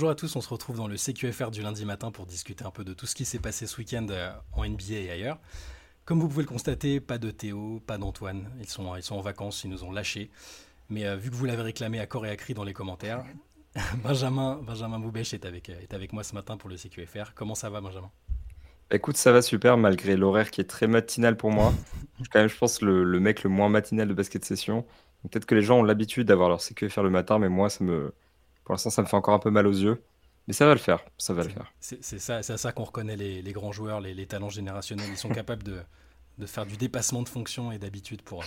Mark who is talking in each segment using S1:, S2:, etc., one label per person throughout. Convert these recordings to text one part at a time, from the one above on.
S1: bonjour à tous, on se retrouve dans le CQFR du lundi matin pour discuter un peu de tout ce qui s'est passé ce week-end euh, en NBA et ailleurs. Comme vous pouvez le constater, pas de Théo, pas d'Antoine, ils sont, ils sont en vacances, ils nous ont lâchés. Mais euh, vu que vous l'avez réclamé à corps et à cri dans les commentaires, Benjamin, Benjamin Boubèche est avec, est avec moi ce matin pour le CQFR. Comment ça va Benjamin?
S2: Écoute, ça va super malgré l'horaire qui est très matinal pour moi. je suis quand même, je pense, le, le mec le moins matinal de basket session. Peut-être que les gens ont l'habitude d'avoir leur CQFR le matin, mais moi, ça me, pour l'instant, ça me fait encore un peu mal aux yeux. Mais ça va le faire, ça va le faire.
S1: C'est ça, c'est ça qu'on reconnaît les, les, grands joueurs, les, les, talents générationnels. Ils sont capables de, de, faire du dépassement de fonction et d'habitude pour,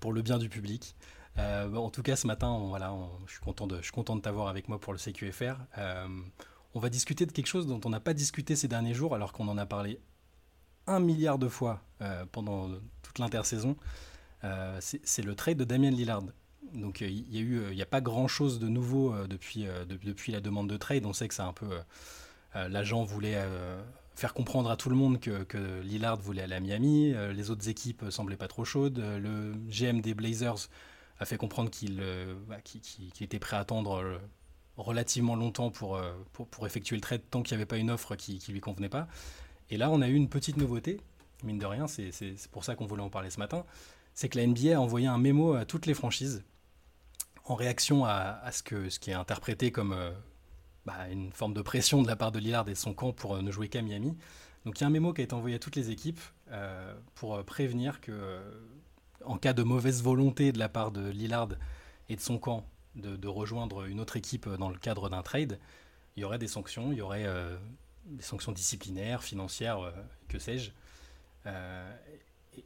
S1: pour le bien du public. Euh, en tout cas, ce matin, on, voilà, on, je suis content de, je suis content de t'avoir avec moi pour le CQFR. Euh, on va discuter de quelque chose dont on n'a pas discuté ces derniers jours, alors qu'on en a parlé un milliard de fois euh, pendant toute l'intersaison. C'est le trade de Damien Lillard donc euh, il y a eu, euh, n'y a pas grand chose de nouveau euh, depuis, la demande de trade. On sait que c'est un peu l'agent voulait faire comprendre à tout le monde que, Lillard voulait aller à Miami. les autres équipes semblaient pas trop chaudes. Le GM des Blazers a fait comprendre qu'il bah, était prêt à attendre relativement longtemps pour, effectuer le trade tant qu'il n'y avait pas une offre qui ne lui convenait pas. Et là, on a eu une petite nouveauté, mine de rien, c'est pour ça qu'on voulait en parler ce matin. C'est que la NBA a envoyé un mémo à toutes les franchises en réaction à, ce, que, ce qui est interprété comme euh, bah, une forme de pression de la part de Lillard et de son camp pour euh, ne jouer qu'à Miami. Donc il y a un mémo qui a été envoyé à toutes les équipes euh, pour prévenir que, en cas de mauvaise volonté de la part de Lillard et de son camp de, rejoindre une autre équipe dans le cadre d'un trade, il y aurait des sanctions, il y aurait des sanctions disciplinaires, financières, que sais-je.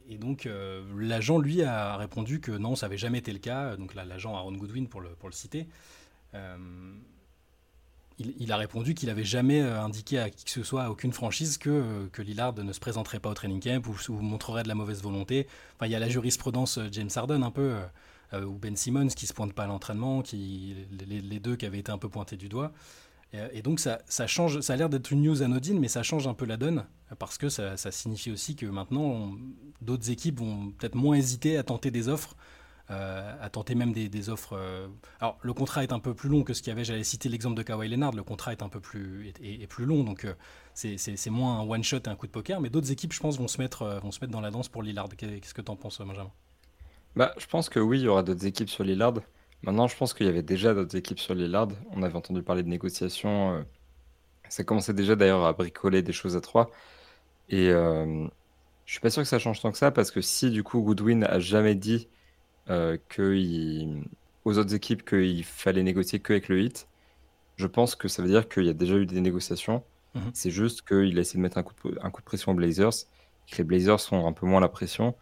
S1: Et donc, euh, l'agent, lui, a répondu que non, ça n'avait jamais été le cas. Donc, l'agent Aaron Goodwin, pour le, pour le citer, euh, il, a répondu qu'il n'avait jamais euh, indiqué à qui que ce soit, à aucune franchise, que, que Lillard ne se présenterait pas au training camp ou, montrerait de la mauvaise volonté. Enfin, il y a la jurisprudence James Harden, un peu, ou Ben Simmons, qui se pointe pas à l'entraînement, qui, les, les, deux qui avaient été un peu pointés du doigt. Et, donc ça, change, ça a l'air d'être une news anodine, mais ça change un peu la donne, parce que ça, signifie aussi que maintenant, d'autres équipes vont peut-être moins hésiter à tenter des offres, euh, à tenter même des, offres. Euh, alors le contrat est un peu plus long que ce qu'il y avait, j'allais citer l'exemple de Kawhi Leonard, le contrat est un peu plus, est, plus long, donc euh, c'est moins un one-shot et un coup de poker, mais d'autres équipes, je pense, vont se, mettre, vont se mettre dans la danse pour Lillard. Qu'est-ce que tu en penses, Benjamin?
S2: Bah, Je pense que oui, il y aura d'autres équipes sur Lillard. Maintenant, je pense qu'il y avait déjà d'autres équipes sur Lillard. On avait entendu parler de négociations. Euh, ça commençait déjà d'ailleurs à bricoler des choses à trois. Et euh, je suis pas sûr que ça change tant que ça parce que si du coup Goodwin a jamais dit euh, aux autres équipes qu'il fallait négocier que avec le hit, je pense que ça veut dire qu'il y a déjà eu des négociations. Mhm. C'est juste qu'il a essayé de mettre un coup de, un coup de pression aux Blazers, que les Blazers sont un peu moins la pression.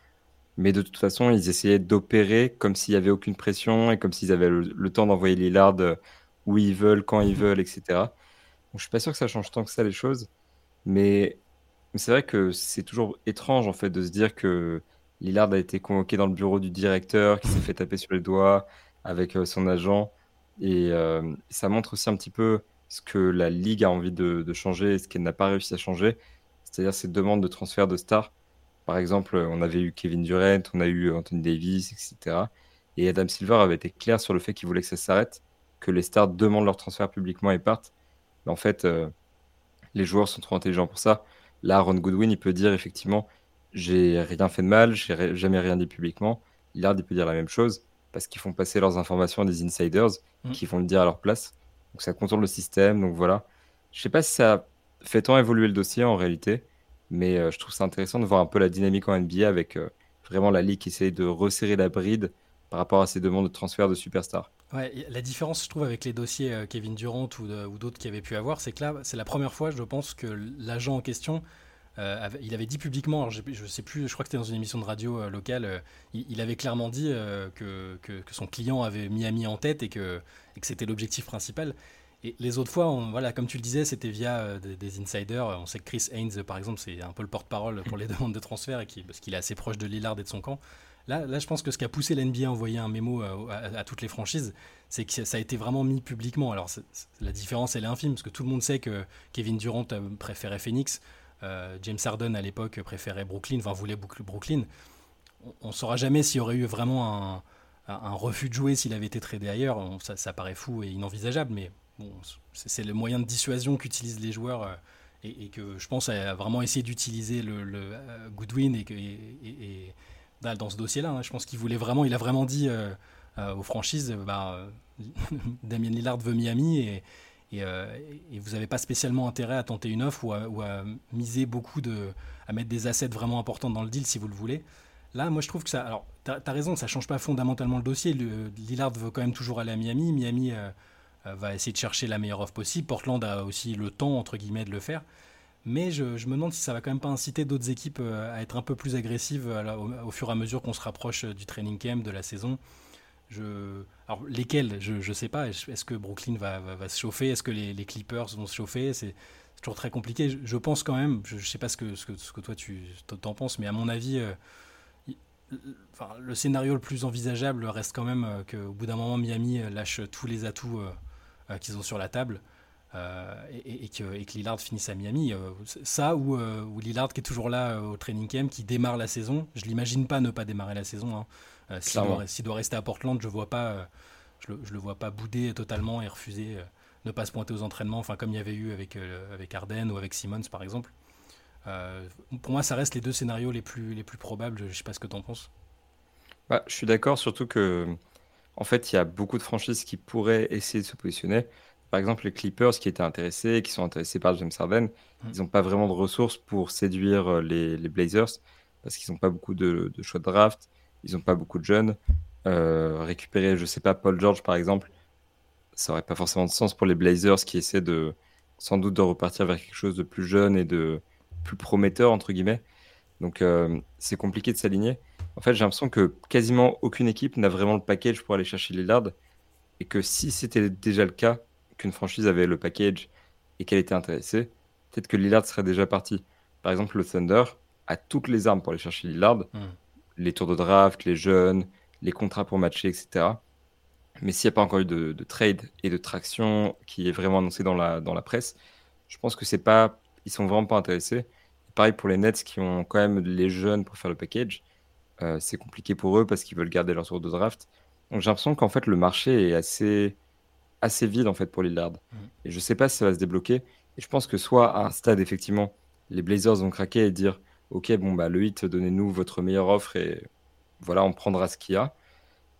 S2: Mais de toute façon, ils essayaient d'opérer comme s'il n'y avait aucune pression et comme s'ils avaient le, temps d'envoyer Lillard euh, où ils veulent, quand ils veulent, etc. Donc, je suis pas sûr que ça change tant que ça les choses. Mais, c'est vrai que c'est toujours étrange en fait de se dire que Lillard a été convoqué dans le bureau du directeur, qui s'est fait taper sur les doigts avec euh, son agent. Et euh, ça montre aussi un petit peu ce que la ligue a envie de, de changer et ce qu'elle n'a pas réussi à changer. C'est-à-dire ces demandes de transfert de stars par exemple, on avait eu Kevin Durant, on a eu Anthony Davis, etc. Et Adam Silver avait été clair sur le fait qu'il voulait que ça s'arrête, que les stars demandent leur transfert publiquement et partent. Mais en fait, euh, les joueurs sont trop intelligents pour ça. Là, Ron Goodwin, il peut dire effectivement, j'ai rien fait de mal, j'ai jamais rien dit publiquement. Lillard, il peut dire la même chose parce qu'ils font passer leurs informations à des insiders mmh. qui vont le dire à leur place. Donc ça contourne le système. Donc voilà. Je sais pas si ça fait tant évoluer le dossier en réalité. Mais euh, je trouve ça intéressant de voir un peu la dynamique en NBA avec euh, vraiment la ligue qui essaie de resserrer la bride par rapport à ces demandes de transfert de superstars.
S1: Ouais, la différence, je trouve, avec les dossiers euh, Kevin Durant ou, d'autres qui avaient pu avoir, c'est que là, c'est la première fois, je pense, que l'agent en question, il avait dit publiquement, je, ne sais plus, je crois que c'était dans une émission de radio locale, il, avait clairement dit que, que, son client avait Miami en tête et que, et que c'était l'objectif principal. Et les autres fois, voilà, comme tu le disais, c'était via euh, des, insiders. On sait que Chris Haynes, par exemple, c'est un peu le porte-parole pour les demandes de transfert et parce qu'il est assez proche de Lillard et de son camp. Là, là je pense que ce qui a poussé l'NBA à envoyer un mémo euh, à, toutes les franchises, c'est que ça a été vraiment mis publiquement. Alors la différence, elle est infime, parce que tout le monde sait que Kevin Durant préférait Phoenix, euh, James Harden à l'époque préférait Brooklyn, enfin voulait Brooklyn. On ne saura jamais s'il y aurait eu vraiment un, refus de jouer s'il avait été tradé ailleurs. ça paraît fou et inenvisageable, mais c'est le moyen de dissuasion qu'utilisent les joueurs et, que je pense a vraiment essayé d'utiliser le, Goodwin et, et, dans ce dossier-là. Hein, je pense qu'il voulait vraiment, il a vraiment dit aux franchises, bah, Damien Lillard veut Miami et, vous n'avez pas spécialement intérêt à tenter une offre ou à, miser beaucoup de, à mettre des assets vraiment importants dans le deal si vous le voulez. Là, moi, je trouve que ça. Alors, tu as, raison, ça change pas fondamentalement le dossier. Lillard veut quand même toujours aller à Miami. Miami euh, euh, va essayer de chercher la meilleure offre possible. Portland a aussi le temps, entre guillemets, de le faire. Mais je, me demande si ça va quand même pas inciter d'autres équipes euh, à être un peu plus agressives au, fur et à mesure qu'on se rapproche du training camp, de la saison. Je... Alors, lesquels? Je ne sais pas. Est-ce que Brooklyn va, se chauffer? Est-ce que les, Clippers vont se chauffer? C'est toujours très compliqué. Je, pense quand même, je ne sais pas ce que, ce que, toi tu t'en penses, mais à mon avis, le scénario le plus envisageable reste quand même euh, qu'au bout d'un moment, Miami euh, lâche tous les atouts euh, qu'ils ont sur la table. et, que, Lillard finisse à Miami. ça ou, Lillard qui est toujours là au training camp, qui démarre la saison. Je l'imagine pas ne pas démarrer la saison. Hein. S'il doit, rester à Portland, je vois pas, je le, le, vois pas bouder totalement et refuser ne pas se pointer aux entraînements, enfin comme il y avait eu avec avec Arden ou avec Simmons par exemple. Euh, pour moi, ça reste les deux scénarios les plus, les plus probables. Je ne sais pas ce que tu en penses.
S2: Bah, je suis d'accord, surtout que en fait, il y a beaucoup de franchises qui pourraient essayer de se positionner. Par exemple, les Clippers qui étaient intéressés, qui sont intéressés par James Harden, mm. ils n'ont pas vraiment de ressources pour séduire euh, les, les Blazers parce qu'ils n'ont pas beaucoup de, de, choix de draft, ils n'ont pas beaucoup de jeunes. Euh, récupérer, je sais pas, Paul George par exemple, ça aurait pas forcément de sens pour les Blazers qui essaient de sans doute de repartir vers quelque chose de plus jeune et de, plus prometteur, entre guillemets. Donc, euh, c'est compliqué de s'aligner. En fait, j'ai l'impression que quasiment aucune équipe n'a vraiment le package pour aller chercher Lillard. Et que si c'était déjà le cas, qu'une franchise avait le package et qu'elle était intéressée, peut-être que Lillard serait déjà parti. Par exemple, le Thunder a toutes les armes pour aller chercher Lillard. Hmm. Les tours de draft, les jeunes, les contrats pour matcher, etc. Mais s'il n'y a pas encore eu de, trade et de traction qui est vraiment annoncé dans la, dans la presse, je pense que c'est pas ils sont vraiment pas intéressés. Pareil pour les Nets qui ont quand même les jeunes pour faire le package. Euh, c'est compliqué pour eux parce qu'ils veulent garder leur tour de draft. Donc j'ai l'impression qu'en fait le marché est assez, assez vide en fait pour Lillard. Mm. Et je sais pas si ça va se débloquer. Et je pense que soit à un stade effectivement les Blazers vont craquer et dire ok bon bah le hit donnez-nous votre meilleure offre et voilà on prendra ce qu'il y a.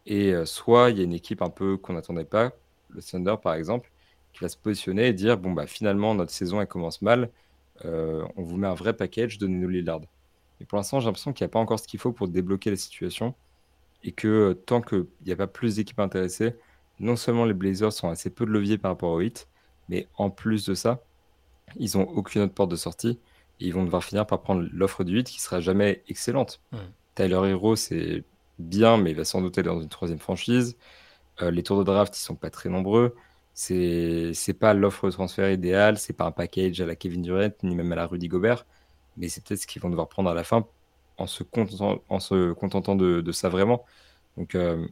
S2: Et euh, soit il y a une équipe un peu qu'on n'attendait pas, le Thunder par exemple, qui va se positionner et dire bon bah finalement notre saison elle commence mal euh, on vous met un vrai package, donnez-nous Lillard. Pour l'instant, j'ai l'impression qu'il n'y a pas encore ce qu'il faut pour débloquer la situation. Et que euh, tant qu'il n'y a pas plus d'équipes intéressées, non seulement les Blazers sont assez peu de levier par rapport au hit, mais en plus de ça, ils n'ont aucune autre porte de sortie. Et ils vont devoir finir par prendre l'offre du hit qui sera jamais excellente. Tyler Hero, c'est bien, mais il va sans doute aller dans une troisième franchise. Euh, les tours de draft, ils sont pas très nombreux. C'est pas l'offre de transfert idéale, c'est pas un package à la Kevin Durant ni même à la Rudy Gobert, mais c'est peut-être ce qu'ils vont devoir prendre à la fin en se contentant, en se contentant de, ça vraiment. Donc, euh,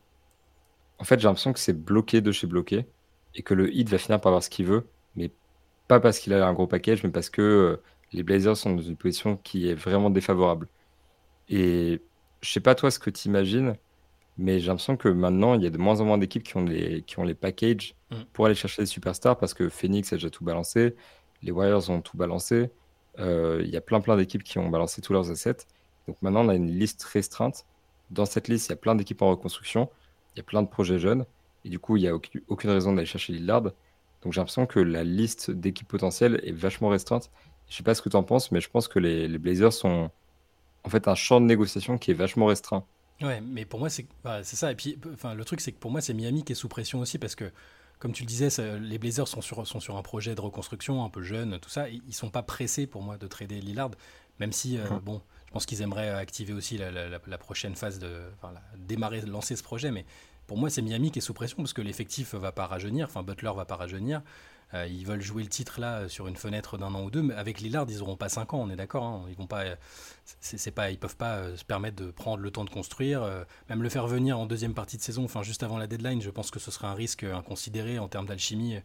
S2: en fait, j'ai l'impression que c'est bloqué de chez bloqué et que le Heat va finir par avoir ce qu'il veut, mais pas parce qu'il a un gros package, mais parce que euh, les Blazers sont dans une position qui est vraiment défavorable. Et je sais pas toi ce que tu imagines, mais j'ai l'impression que maintenant, il y a de moins en moins d'équipes qui ont les, qui ont les packages mm. pour aller chercher des superstars parce que Phoenix a déjà tout balancé, les Warriors ont tout balancé. Euh, il y a plein plein d'équipes qui ont balancé tous leurs assets. Donc maintenant, on a une liste restreinte. Dans cette liste, il y a plein d'équipes en reconstruction, il y a plein de projets jeunes. Et du coup, il n'y a aucune raison d'aller chercher Lillard. Donc j'ai l'impression que la liste d'équipes potentielles est vachement restreinte. Je sais pas ce que tu en penses, mais je pense que les, les Blazers sont en fait un champ de négociation qui est vachement restreint.
S1: Ouais, mais pour moi, c'est bah, ça. Et puis, enfin, le truc, c'est que pour moi, c'est Miami qui est sous pression aussi parce que, comme tu le disais, les Blazers sont sur, sont sur un projet de reconstruction un peu jeune, tout ça. Ils sont pas pressés pour moi de trader Lillard, même si, euh, bon, je pense qu'ils aimeraient activer aussi la, prochaine phase de. Enfin, démarrer, lancer ce projet. Mais pour moi, c'est Miami qui est sous pression parce que l'effectif va pas rajeunir. Enfin, Butler va pas rajeunir. Euh, ils veulent jouer le titre là sur une fenêtre d'un an ou deux, mais avec Lillard, ils n'auront pas 5 ans, on est d'accord. Hein. ils vont pas, c'est pas, ils peuvent pas euh, se permettre de prendre le temps de construire, euh, même le faire venir en deuxième partie de saison, enfin juste avant la deadline. Je pense que ce serait un risque inconsidéré en termes d'alchimie.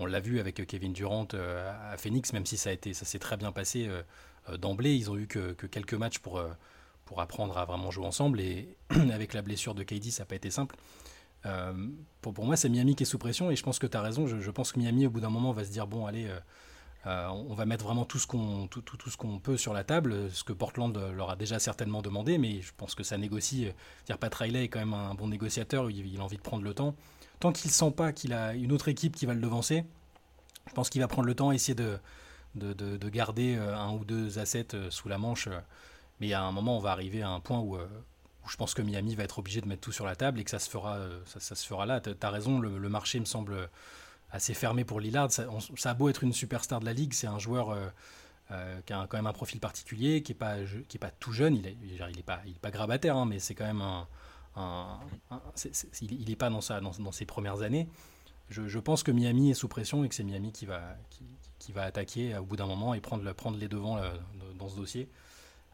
S1: On l'a vu avec Kevin Durant à Phoenix, même si ça a été, ça s'est très bien passé d'emblée. Ils ont eu que, quelques matchs pour pour apprendre à vraiment jouer ensemble et avec la blessure de KD, ça n'a pas été simple. Pour, pour, moi, c'est Miami qui est sous pression et je pense que tu as raison. Je, pense que Miami, au bout d'un moment, va se dire bon, allez, on va mettre vraiment tout ce qu'on tout, tout, ce qu'on peut sur la table, ce que Portland leur a déjà certainement demandé, mais je pense que ça négocie. Dire Pat Riley est quand même un bon négociateur, il, a envie de prendre le temps. Tant qu'il sent pas qu'il a une autre équipe qui va le devancer, je pense qu'il va prendre le temps, essayer de, de, garder euh, un ou deux assets euh, sous la manche. Euh. Mais à un moment, on va arriver à un point où, où je pense que Miami va être obligé de mettre tout sur la table et que ça se fera, ça, se fera là. Tu as raison, le, marché me semble assez fermé pour Lillard. Ça, a beau être une superstar de la ligue, c'est un joueur qui a quand même un profil particulier, qui n'est pas, qui est pas tout jeune. Il n'est il est pas, il est pas grabataire, hein, mais c'est quand même un. il n'est pas dans, sa, dans, dans, ses premières années je, pense que Miami est sous pression et que c'est Miami qui va, qui, va attaquer au bout d'un moment et prendre, prendre les devants euh, dans ce dossier.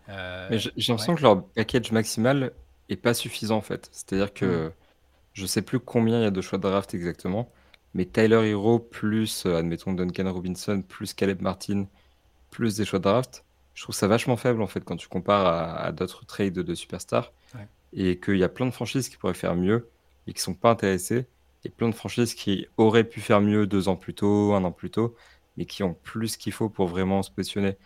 S2: Euh, Mais j'ai l'impression que leur package maximal est pas suffisant en fait. C'est-à-dire que mm. je sais plus combien il y a de choix de draft exactement, mais Tyler Hero plus, euh, admettons, Duncan Robinson plus Caleb Martin plus des choix de draft, je trouve ça vachement faible en fait quand tu compares à, d'autres trades de superstars. Et qu'il y a plein de franchises qui pourraient faire mieux et qui sont pas intéressées. A plein de franchises qui auraient pu faire mieux deux ans plus tôt, un an plus tôt, mais qui ont plus qu'il faut pour vraiment se positionner.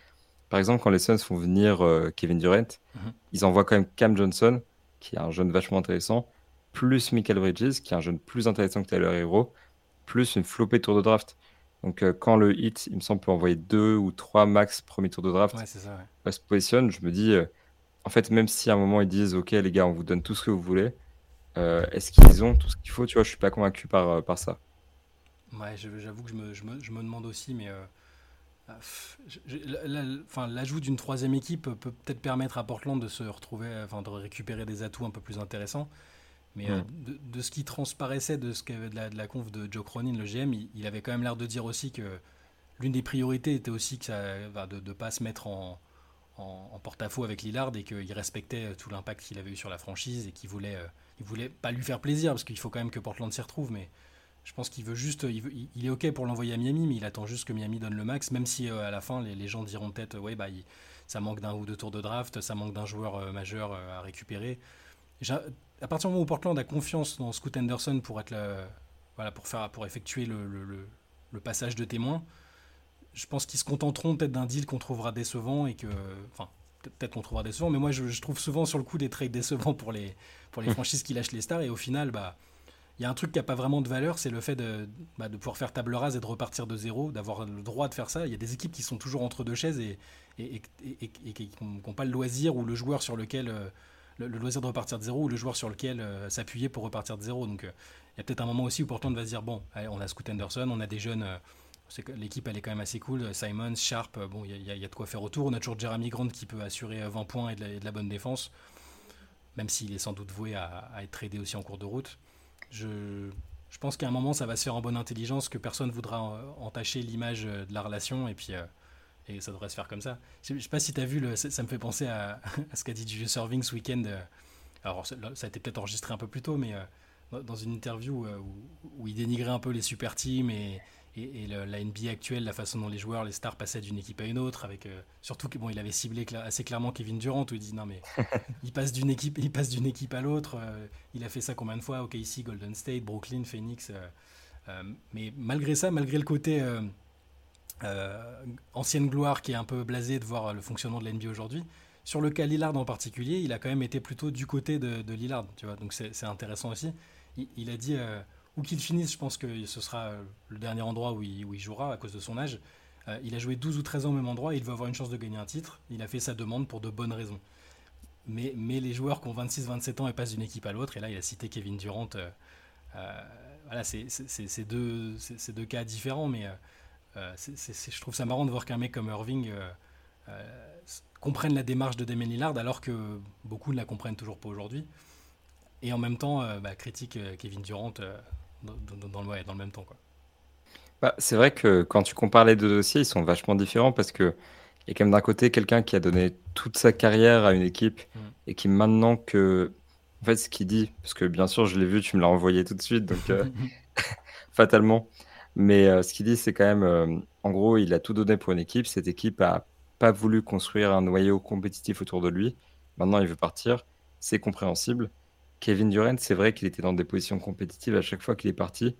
S2: Par exemple, quand les Suns font venir euh, Kevin Durant, mhm. ils envoient quand même Cam Johnson, qui est un jeune vachement intéressant, plus Michael Bridges, qui est un jeune plus intéressant que Tyler Hero, plus une flopée tour de draft. Donc euh, quand le hit, il me semble, peut envoyer deux ou trois max premier tour de draft,
S1: ouais, ça,
S2: ouais. se positionne, je me dis, euh, en fait, même si à un moment ils disent, ok les gars, on vous donne tout ce que vous voulez, est-ce qu'ils ont tout ce qu'il faut? Tu vois, je suis pas convaincu par, par ça.
S1: Ouais, j'avoue que je me, je, me, je me, demande aussi, mais enfin, l'ajout d'une troisième équipe peut peut-être permettre à Portland de se retrouver, enfin, de récupérer des atouts un peu plus intéressants. Mais hmm. de, ce qui transparaissait de ce qu'avait de la, de la conf de Joe Cronin, le GM, il, avait quand même l'air de dire aussi que l'une des priorités était aussi que ça, de ne pas se mettre en, en, porte-à-faux avec Lillard et qu'il respectait tout l'impact qu'il avait eu sur la franchise et qu'il voulait il voulait pas lui faire plaisir parce qu'il faut quand même que Portland s'y retrouve, mais je pense qu'il veut juste, il, est ok pour l'envoyer à Miami, mais il attend juste que Miami donne le max, même si euh, à la fin les, gens diront peut-être, ouais bah ça manque d'un ou deux tours de draft, ça manque d'un joueur euh, majeur euh, à récupérer. À partir du moment où Portland a confiance dans Scoot Anderson pour être voilà pour faire pour effectuer le, le, passage de témoin, je pense qu'ils se contenteront peut-être d'un deal qu'on trouvera décevant et que, enfin peut-être qu'on trouvera décevant, mais moi je, trouve souvent sur le coup des trades décevants pour les, pour les franchises qui lâchent les stars, et au final, bah, il y a un truc qui n'a pas vraiment de valeur, c'est le fait de, bah, de, pouvoir faire table rase et de repartir de zéro, d'avoir le droit de faire ça. Il y a des équipes qui sont toujours entre deux chaises et, et, et, et qui n'ont pas le loisir ou le joueur sur lequel euh, le, loisir de repartir de zéro ou le joueur sur lequel euh, s'appuyer pour repartir de zéro. Donc euh, il y a peut-être un moment aussi où Portland va se dire bon, on a Scoot Anderson, on a des jeunes l'équipe elle est quand même assez cool. Simons, Sharp, bon, il y, a de quoi faire autour. On a toujours Jeremy Grant qui peut assurer 20 points et de la, bonne défense, même s'il est sans doute voué à, être tradé aussi en cours de route. Je, pense qu'à un moment, ça va se faire en bonne intelligence, que personne voudra entacher l'image de la relation, et puis et ça devrait se faire comme ça. Je, ne sais pas si tu as vu, le, ça, me fait penser à, ce qu'a dit Julius Serving ce week-end. Alors, ça, a été peut-être enregistré un peu plus tôt, mais dans une interview où, où, il dénigrait un peu les super teams et et, la NBA actuelle, la façon dont les joueurs, les stars passaient d'une équipe à une autre, avec euh, surtout que bon, il avait ciblé assez clairement Kevin Durant où il dit non mais il passe d'une équipe, il passe d'une équipe à l'autre. Euh, il a fait ça combien de fois? Ok, ici Golden State, Brooklyn, Phoenix. Euh, mais malgré ça, malgré le côté ancienne gloire qui est un peu blasé de voir le fonctionnement de la NBA aujourd'hui, sur le cas Lillard en particulier, il a quand même été plutôt du côté de, Lillard, tu vois. Donc c'est intéressant aussi. Il, il a dit ou qu'il finisse, je pense que ce sera euh, le dernier endroit où il, jouera à cause de son âge. Euh, il a joué 12 ou 13 ans au même endroit, il veut avoir une chance de gagner un titre. Il a fait sa demande pour de bonnes raisons. Mais, les joueurs qui ont 26-27 ans et passent d'une équipe à l'autre, et là il a cité Kevin Durant, euh, voilà, c'est deux, deux, cas différents, mais je trouve ça marrant de voir qu'un mec comme Irving comprenne la démarche de Damien Lillard alors que beaucoup ne la comprennent toujours pas aujourd'hui. Et en même temps, bah, critique Kevin Durant dans, le, dans le même temps. Quoi.
S2: Bah, c'est vrai que quand tu compares les deux dossiers, ils sont vachement différents parce que il y a quand même d'un côté quelqu'un qui a donné toute sa carrière à une équipe mm. et qui maintenant que en fait ce qu'il dit parce que bien sûr je l'ai vu tu me l'as envoyé tout de suite donc euh, fatalement mais euh, ce qu'il dit c'est quand même euh, en gros il a tout donné pour une équipe cette équipe a pas voulu construire un noyau compétitif autour de lui maintenant il veut partir c'est compréhensible Kevin Durant, c'est vrai qu'il était dans des positions compétitives à chaque fois qu'il est parti.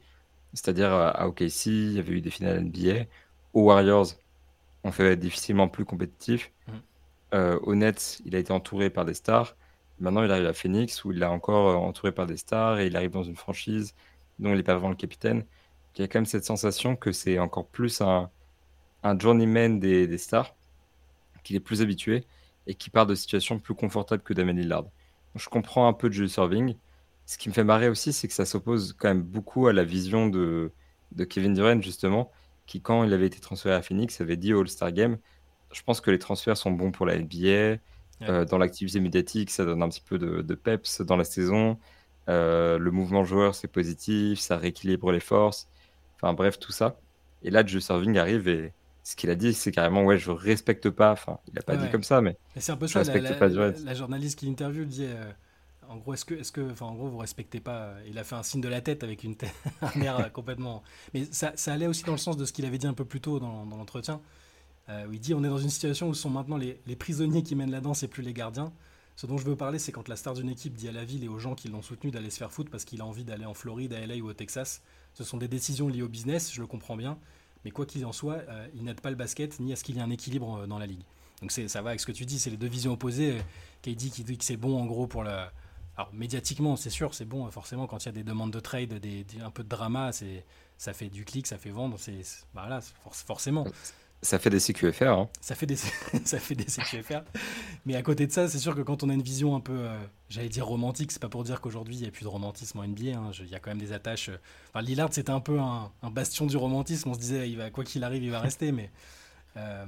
S2: C'est-à-dire à OKC, il y avait eu des finales NBA. Aux Warriors, on fait difficilement plus compétitif. Mmh. Euh, au Nets, il a été entouré par des stars. Maintenant, il arrive à Phoenix où il est encore euh, entouré par des stars et il arrive dans une franchise dont il n'est pas vraiment le capitaine. Il y a quand même cette sensation que c'est encore plus un, un journeyman des, des stars, qu'il est plus habitué et qui part de situations plus confortables que Damien Lillard. Je comprends un peu de jeu serving. Ce qui me fait marrer aussi, c'est que ça s'oppose quand même beaucoup à la vision de, de Kevin Durant, justement, qui, quand il avait été transféré à Phoenix, avait dit All-Star Game Je pense que les transferts sont bons pour la NBA. Euh, dans l'activité médiatique, ça donne un petit peu de, peps dans la saison. Euh, le mouvement joueur, c'est positif, ça rééquilibre les forces. Enfin, bref, tout ça. Et là, Joe Serving arrive et ce qu'il a dit, c'est carrément ouais, je respecte pas. Enfin, il n'a pas dit comme ça, mais.
S1: c'est un peu ça. La, la, la, journaliste qui l'interviewe dit. Euh, en gros, est-ce que, est-ce que, enfin, en gros, vous respectez pas Il a fait un signe de la tête avec une tête, un air complètement. Mais ça, ça, allait aussi dans le sens de ce qu'il avait dit un peu plus tôt dans, dans l'entretien. Euh, où il dit on est dans une situation où sont maintenant les, les, prisonniers qui mènent la danse et plus les gardiens. Ce dont je veux parler, c'est quand la star d'une équipe dit à la ville et aux gens qui l'ont soutenu d'aller se faire foutre parce qu'il a envie d'aller en Floride, à LA ou au Texas. Ce sont des décisions liées au business, je le comprends bien. Mais quoi qu'il en soit, euh, il n'aide pas le basket ni à ce qu'il y ait un équilibre euh, dans la ligue. Donc ça va avec ce que tu dis, c'est les deux visions opposées. KD qui dit que c'est bon en gros pour le. Alors médiatiquement, c'est sûr, c'est bon forcément quand il y a des demandes de trade, des, un peu de drama, ça fait du clic, ça fait vendre, c'est voilà, forcément.
S2: Ça fait des CQFR. Hein.
S1: Ça fait des ça fait des CQFR. Mais à côté de ça, c'est sûr que quand on a une vision un peu, euh, j'allais dire romantique, c'est pas pour dire qu'aujourd'hui il n'y a plus de romantisme en NBA. Hein. Il y a quand même des attaches. Euh, enfin, Lillard c'était un peu un, bastion du romantisme. On se disait, il va quoi qu'il arrive, il va rester. Mais euh,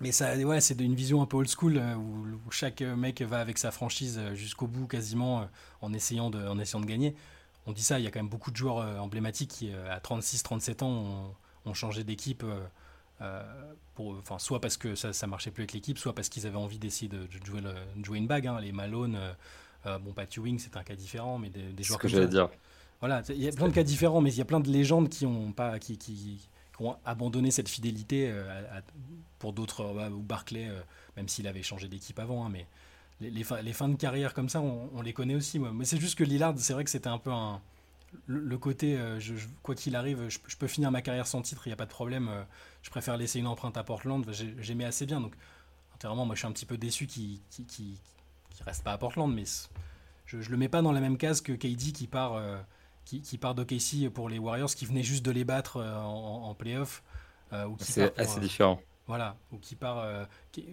S1: mais ça, ouais, c'est une vision un peu old school où, chaque mec va avec sa franchise jusqu'au bout quasiment en essayant de en essayant de gagner. On dit ça, il y a quand même beaucoup de joueurs emblématiques qui à 36-37 ans ont changé d'équipe. Euh, pour, enfin, soit parce que ça, ça marchait plus avec l'équipe, soit parce qu'ils avaient envie d'essayer de, jouer, jouer une bague. Hein. Les Malone, euh, euh, bon, Pat Ewing, c'est un cas différent, mais des, des joueurs
S2: que j'allais dire.
S1: Voilà, il y a plein de cas différents, mais il y a plein de légendes qui ont pas, qui, qui, ont abandonné cette fidélité pour d'autres, ou Barclay, même s'il avait changé d'équipe avant, hein, mais les, les, fins de carrière comme ça, on, on les connaît aussi. Moi. Mais c'est juste que Lillard, c'est vrai que c'était un peu un, le, côté, euh, je, quoi qu'il arrive, je, peux finir ma carrière sans titre, il n'y a pas de problème. Euh, je préfère laisser une empreinte à Portland. J'aimais assez bien. Donc, intérieurement, moi, je suis un petit peu déçu qu'il qui, qui, reste pas à Portland, mais je, ne le mets pas dans la même case que KD qui part, euh, qui, qui, part d'OKC pour les Warriors, qui venait juste de les battre en, en playoff.
S2: C'est assez différent.
S1: Voilà, ou qui part, qui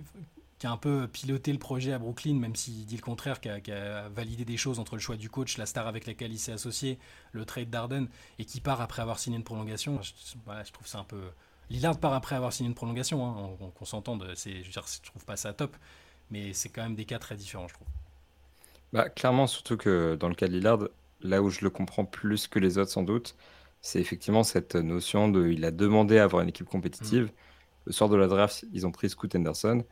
S1: a un peu piloté le projet à Brooklyn, même s'il dit le contraire, qui a, validé des choses entre le choix du coach, la star avec laquelle il s'est associé, le trade d'Arden, et qui part après avoir signé une prolongation. Je, je trouve ça un peu. Lillard part après avoir signé une prolongation, hein, on, on s'entende, je, je trouve pas ça top, mais c'est quand même des cas très différents, je trouve.
S2: Bah, clairement, surtout que dans le cas de Lillard, là où je le comprends plus que les autres sans doute, c'est effectivement cette notion de. Il a demandé à avoir une équipe compétitive. Mm. Le soir de la draft, ils ont pris Scoot Henderson.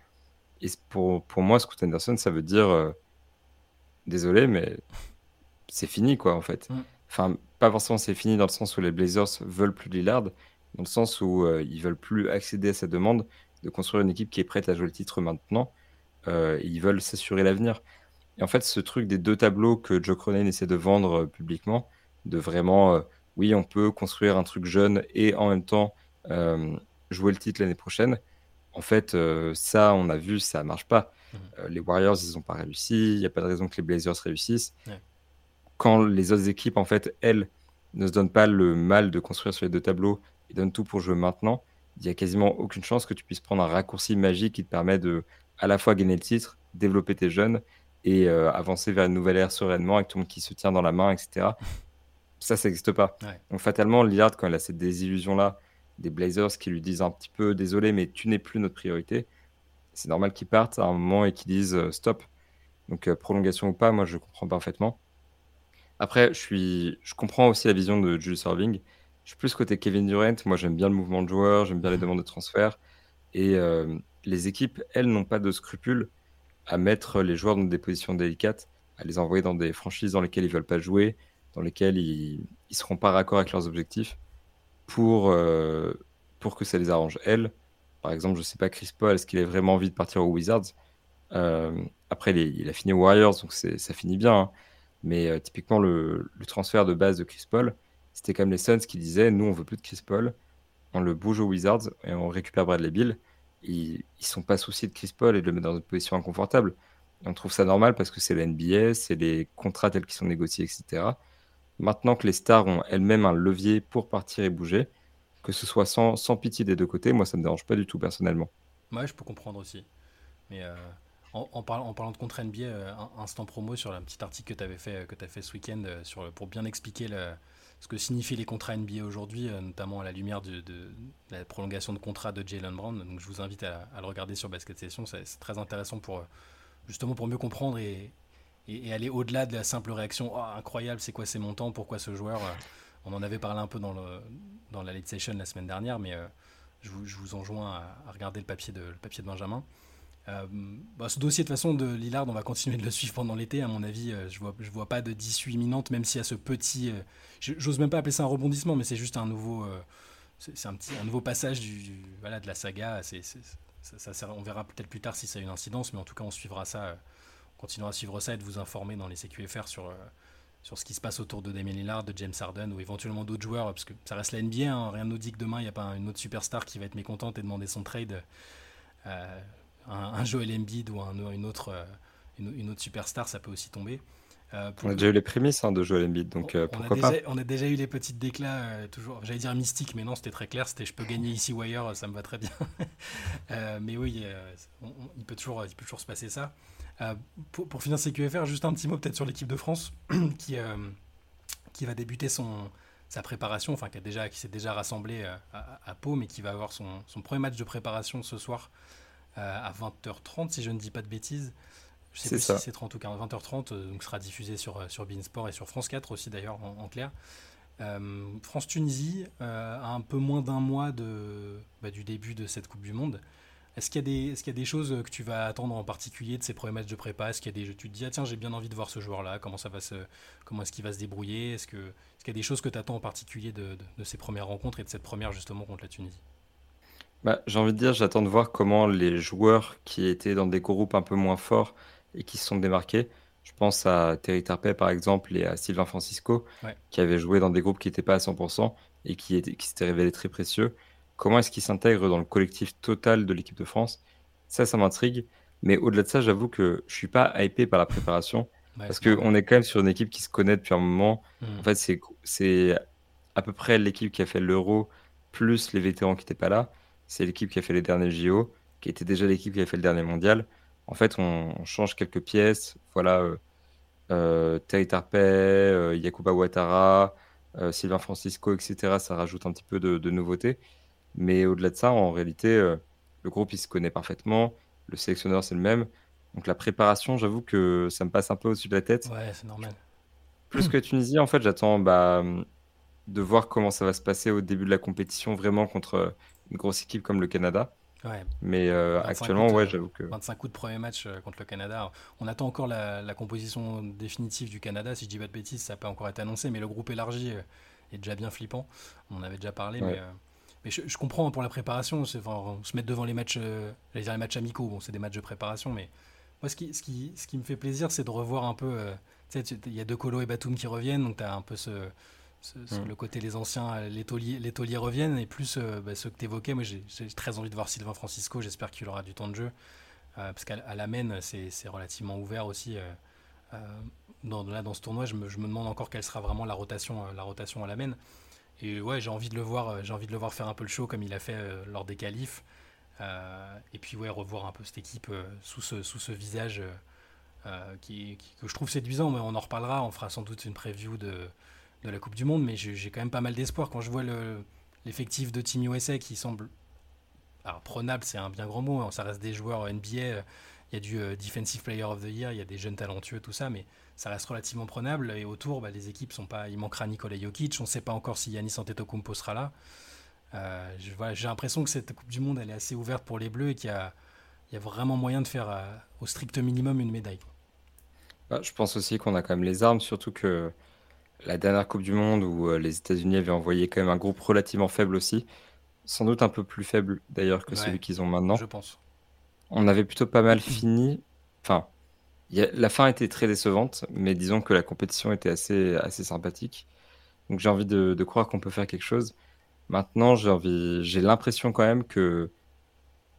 S2: Et pour, pour moi, Scoot Anderson, ça veut dire euh, désolé, mais c'est fini, quoi, en fait. Mm. Enfin, pas forcément c'est fini dans le sens où les Blazers veulent plus Lillard, dans le sens où euh, ils veulent plus accéder à cette demande de construire une équipe qui est prête à jouer le titre maintenant. Euh, ils veulent s'assurer l'avenir. Et en fait, ce truc des deux tableaux que Joe Cronin essaie de vendre publiquement, de vraiment, oui, on peut construire un truc jeune et en même temps jouer le titre l'année prochaine, en fait, euh, ça, on a vu, ça marche pas. Mmh. Euh, les Warriors, ils n'ont pas réussi. Il n'y a pas de raison que les Blazers réussissent. Quand les autres équipes, en fait, elles, ne se donnent pas le mal de construire sur les deux tableaux et donnent tout pour jouer maintenant, il n'y a quasiment aucune chance que tu puisses prendre un raccourci magique qui te permet de à la fois gagner le titre, développer tes jeunes et euh, avancer vers une nouvelle ère sereinement avec tout le monde qui se tient dans la main, etc. ça, ça n'existe pas. Donc fatalement, Lillard, quand il a cette désillusion-là, des Blazers qui lui disent un petit peu désolé, mais tu n'es plus notre priorité. C'est normal qu'ils partent à un moment et qu'ils disent euh, stop. Donc euh, prolongation ou pas, moi je comprends parfaitement. Après, je, suis, je comprends aussi la vision de Julius Irving. Je suis plus côté Kevin Durant. Moi j'aime bien le mouvement de joueurs, j'aime bien les demandes de transfert. Et euh, les équipes, elles, n'ont pas de scrupules à mettre les joueurs dans des positions délicates, à les envoyer dans des franchises dans lesquelles ils ne veulent pas jouer, dans lesquelles ils ne seront pas raccord avec leurs objectifs pour, euh, pour que ça les arrange. Elle, par exemple, je sais pas, Chris Paul, est-ce qu'il a vraiment envie de partir aux Wizards? Euh, Après, il, a fini aux Warriors, donc ça finit bien. Hein. Mais typiquement, le, transfert de base de Chris Paul, c'était comme les Suns qui disaient Nous, on veut plus de Chris Paul, on le bouge aux Wizards et on récupère Bradley Bill. Ils ne sont pas souciés de Chris Paul et de le mettre dans une position inconfortable. on trouve ça normal parce que c'est la NBA, c'est les contrats tels qu'ils sont négociés, etc. Maintenant que les stars ont elles-mêmes un levier pour partir et bouger, que ce soit sans, pitié des deux côtés, moi ça me dérange pas du tout personnellement.
S1: Ouais, je peux comprendre aussi. Mais euh, en, parlant, de contre NBA, euh, instant promo sur le petit article que tu avais fait, que as fait ce week-end euh, pour bien expliquer ce que signifient les contrats NBA aujourd'hui, notamment à la lumière de, la prolongation de contrat de Jalen Brown. Donc je vous invite à, le regarder sur Basket Session, c'est très intéressant pour justement pour mieux comprendre et, et, aller au-delà de la simple réaction oh, incroyable, c'est quoi ces montants, pourquoi ce joueur On en avait parlé un peu dans, la late session la semaine dernière, mais je vous, je, vous, enjoins à, regarder le papier de, le papier de Benjamin. Euh, bah, ce dossier de façon de Lillard, on va continuer de le suivre pendant l'été. À mon avis, euh, je vois, je vois pas de d'issue imminente, même s'il y a ce petit. Euh, j'ose même pas appeler ça un rebondissement, mais c'est juste un nouveau, c'est un un nouveau passage du, voilà de la saga. On verra peut-être plus tard si ça a une incidence, mais en tout cas, on suivra ça, on continuera à suivre ça et de vous informer dans les CQFR sur sur ce qui se passe autour de Damien Lillard, de James Harden ou éventuellement d'autres joueurs, parce que ça reste la NBA. Hein. rien ne nous dit que demain il n'y a pas une autre superstar qui va être mécontente et demander son trade un, Joel Embiid ou un, une, autre, euh, une, autre superstar, ça peut aussi tomber.
S2: Euh, on a déjà eu les prémices hein, de Joel Embiid, donc euh, pourquoi
S1: on
S2: pas
S1: On a déjà eu les petites déclats, toujours, j'allais dire mystique, mais non, c'était très clair, c'était je peux gagner ici ailleurs, ça me va très bien. mais oui, il, peut toujours, il peut toujours se passer ça. Pour, pour, finir ces QFR, juste un petit mot peut-être sur l'équipe de France qui, qui va débuter son, sa préparation, enfin qui, a déjà, qui s'est déjà rassemblé à, à, Pau, mais qui va avoir son, son, premier match de préparation ce soir euh, à 20h30, si je ne dis pas de bêtises. Je sais plus si c'est 30 ou 40, 20h30, euh, donc sera diffusé sur, euh, sur Beansport et sur France 4 aussi d'ailleurs en, clair. France-Tunisie, à un peu moins d'un mois de, bah, du début de cette Coupe du Monde. Est-ce qu'il y, est qu'il y, a des choses que tu vas attendre en particulier de ces premiers matchs de prépa? Est-ce qu'il y a des tu te dis ah tiens j'ai bien envie de voir ce joueur-là Comment ça va se comment est-ce qu'il va se débrouiller? Est-ce que qu'il y a des choses que tu attends en particulier de, de, ces premières rencontres et de cette première justement contre la Tunisie?
S2: Bah, j'ai envie de dire, j'attends de voir comment les joueurs qui étaient dans des groupes un peu moins forts et qui se sont démarqués, je pense à Terry Tarpey par exemple et à Sylvain Francisco, qui avaient joué dans des groupes qui n'étaient pas à 100% et qui, qui s'étaient révélés très précieux. Comment est-ce qu'ils s'intègrent dans le collectif total de l'équipe de France Ça, ça m'intrigue. Mais au-delà de ça, j'avoue que je suis pas hypé par la préparation parce qu'on est quand même sur une équipe qui se connaît depuis un moment. Mmh. En fait, c'est, c'est à peu près l'équipe qui a fait l'Euro plus les vétérans qui n'étaient pas là c'est l'équipe qui a fait les derniers JO, qui était déjà l'équipe qui a fait le dernier mondial. En fait, on, change quelques pièces. Voilà, euh, euh Terry Tarpey, euh, Yakuba Ouattara, euh, Sylvain Francisco, etc. Ça rajoute un petit peu de, de nouveautés. Mais au-delà de ça, en réalité, le groupe, il se connaît parfaitement. Le sélectionneur, c'est le même. Donc la préparation, j'avoue que ça me passe un peu au-dessus de la tête.
S1: Ouais, c'est normal.
S2: Plus que Tunisie, en fait, j'attends bah, de voir comment ça va se passer au début de la compétition, vraiment contre une grosse équipe comme le Canada. Mais euh, actuellement, ouais, euh, j'avoue que.
S1: 25 coups de premier match euh, contre le Canada. On attend encore la, composition définitive du Canada. Si je dis pas de bêtises, ça n'a pas encore été annoncé, mais le groupe élargi est déjà bien flippant. On en avait déjà parlé, mais, mais je, comprends pour la préparation. se mettre devant les matchs, j'allais dire les matchs amicaux. Bon, c'est des matchs de préparation, mais moi, ce qui, ce qui, ce qui me fait plaisir, c'est de revoir un peu. tu sais, il y a deux Colo et Batum qui reviennent, donc tu as un peu ce Mm. Le côté les anciens, euh, les tauliers, reviennent, et plus euh, bah, ceux que tu évoquais. Moi, j'ai très envie de voir Sylvain Francisco. J'espère qu'il aura du temps de jeu. Euh, parce qu'à la main, c'est relativement ouvert aussi. dans, là, dans ce tournoi, je me, demande encore quelle sera vraiment la rotation, la rotation à la main. Et ouais, j'ai envie de le voir, j'ai envie de le voir faire un peu le show comme il a fait lors des qualifs. et puis ouais, revoir un peu cette équipe sous ce, visage que je trouve séduisant. Mais on en reparlera. On fera sans doute une preview de de la Coupe du Monde, mais j'ai quand même pas mal d'espoir quand je vois l'effectif de Team USA qui semble. Alors, prenable, c'est un bien grand mot, hein, ça reste des joueurs NBA. Il y a du euh, Defensive Player of the Year, il y a des jeunes talentueux, tout ça, mais ça reste relativement prenable. Et autour, bah, les équipes sont pas. Il manquera Nikola Jokic, on ne sait pas encore si Yannis Antetokounmpo sera là. Euh, j'ai l'impression que cette Coupe du Monde, elle est assez ouverte pour les Bleus et qu'il y a, il y a vraiment moyen de faire euh, au strict minimum une médaille.
S2: Bah, je pense aussi qu'on a quand même les armes, surtout que la dernière Coupe du Monde où les États-Unis avaient envoyé quand même un groupe relativement faible aussi, sans doute un peu plus faible d'ailleurs que celui qu'ils ont maintenant.
S1: Je pense.
S2: On avait plutôt pas mal fini. Enfin, la fin était très décevante, mais disons que la compétition était assez, assez sympathique. Donc j'ai envie de, croire qu'on peut faire quelque chose. Maintenant, j'ai l'impression quand même que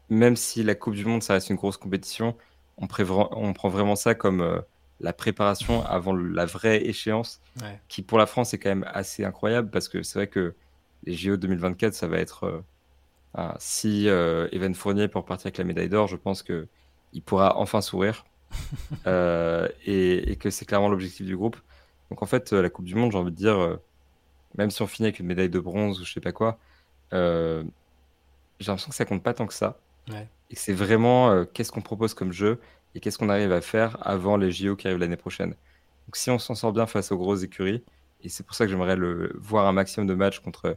S2: même si la Coupe du Monde, ça reste une grosse compétition, on, on prend vraiment ça comme euh, la préparation avant la vraie échéance, qui pour la France est quand même assez incroyable parce que c'est vrai que les JO 2024, ça va être euh, si euh, Evan Fournier peut repartir avec la médaille d'or, je pense que il pourra enfin sourire euh, et, que c'est clairement l'objectif du groupe. Donc en fait, la Coupe du Monde, j'ai envie de dire, même si on finit avec une médaille de bronze ou je sais pas quoi, j'ai l'impression que ça compte pas tant que ça. Et que c'est vraiment qu'est-ce qu'on propose comme jeu et qu'est-ce qu'on arrive à faire avant les JO qui arrivent l'année prochaine. Donc si on s'en sort bien face aux grosses écuries, et c'est pour ça que j'aimerais le, voir un maximum de matchs contre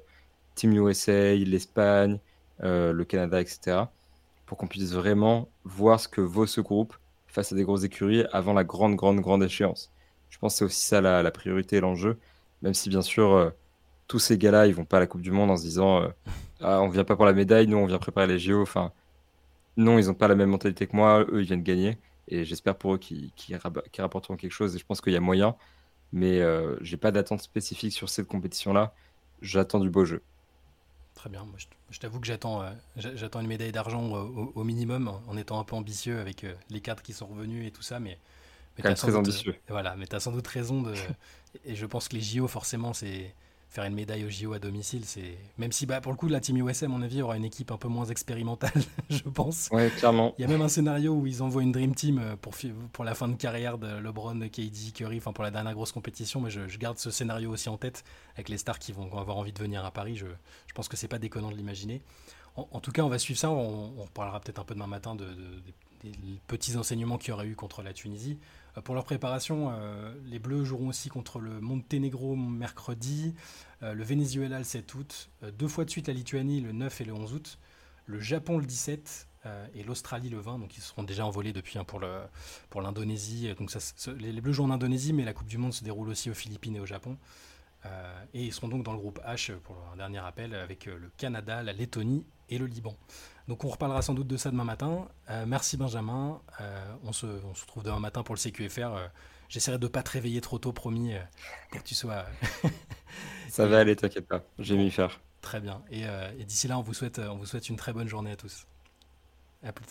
S2: Team USA, l'Espagne, euh, le Canada, etc., pour qu'on puisse vraiment voir ce que vaut ce groupe face à des grosses écuries avant la grande, grande, grande échéance. Je pense que c'est aussi ça la, priorité et l'enjeu, même si bien sûr, euh, tous ces gars-là, ils vont pas à la Coupe du Monde en se disant euh, ah, on vient pas pour la médaille, nous on vient préparer les JO. Enfin, non, ils n'ont pas la même mentalité que moi, eux ils viennent gagner. Et j'espère pour eux qu'ils rapporteront quelque chose. Et je pense qu'il y a moyen. Mais euh, j'ai pas d'attente spécifique sur cette compétition-là. J'attends du beau jeu.
S1: Très bien. Moi, je, t'avoue que j'attends, euh, j'attends une médaille d'argent au, minimum, en étant un peu ambitieux avec euh, les cadres qui sont revenus et tout ça. Mais,
S2: mais très ambitieux.
S1: voilà, mais tu as sans doute raison. De, et je pense que les JO, forcément, c'est faire une médaille au JO à domicile, c'est même si bah, pour le coup la team USA à mon avis aura une équipe un peu moins expérimentale, je pense.
S2: Ouais, clairement.
S1: Il y a même un scénario où ils envoient une dream team euh, pour pour la fin de carrière de LeBron, KD, Curry, enfin pour la dernière grosse compétition. Mais je, garde ce scénario aussi en tête avec les stars qui vont avoir envie de venir à Paris. Je, je pense que c'est pas déconnant de l'imaginer. En, tout cas, on va suivre ça. On, on reparlera peut-être un peu demain matin de, des petits enseignements qu'il y aurait eu contre la Tunisie. Euh, pour leur préparation, euh, les Bleus joueront aussi contre le Monténégro mercredi, euh, le Venezuela le 7 août, deux fois de suite la Lituanie le 9 et le 11 août, le Japon le 17 et l'Australie le 20. Donc ils seront déjà envolés depuis hein, pour, l'Indonésie. Les, Bleus jouent en Indonésie, mais la Coupe du Monde se déroule aussi aux Philippines et au Japon. et ils seront donc dans le groupe H pour un dernier appel avec le Canada, la Lettonie et le Liban. Donc on reparlera sans doute de ça demain matin. Euh, merci Benjamin. Euh, on, se, on, se, retrouve demain matin pour le CQFR. Euh, j'essaierai de ne pas te réveiller trop tôt, promis, pour que tu sois...
S2: ça va aller, t'inquiète pas. J'ai mis faire.
S1: Très bien. Et, et d'ici là, on vous, souhaite, on vous souhaite une très bonne journée à tous. À plus.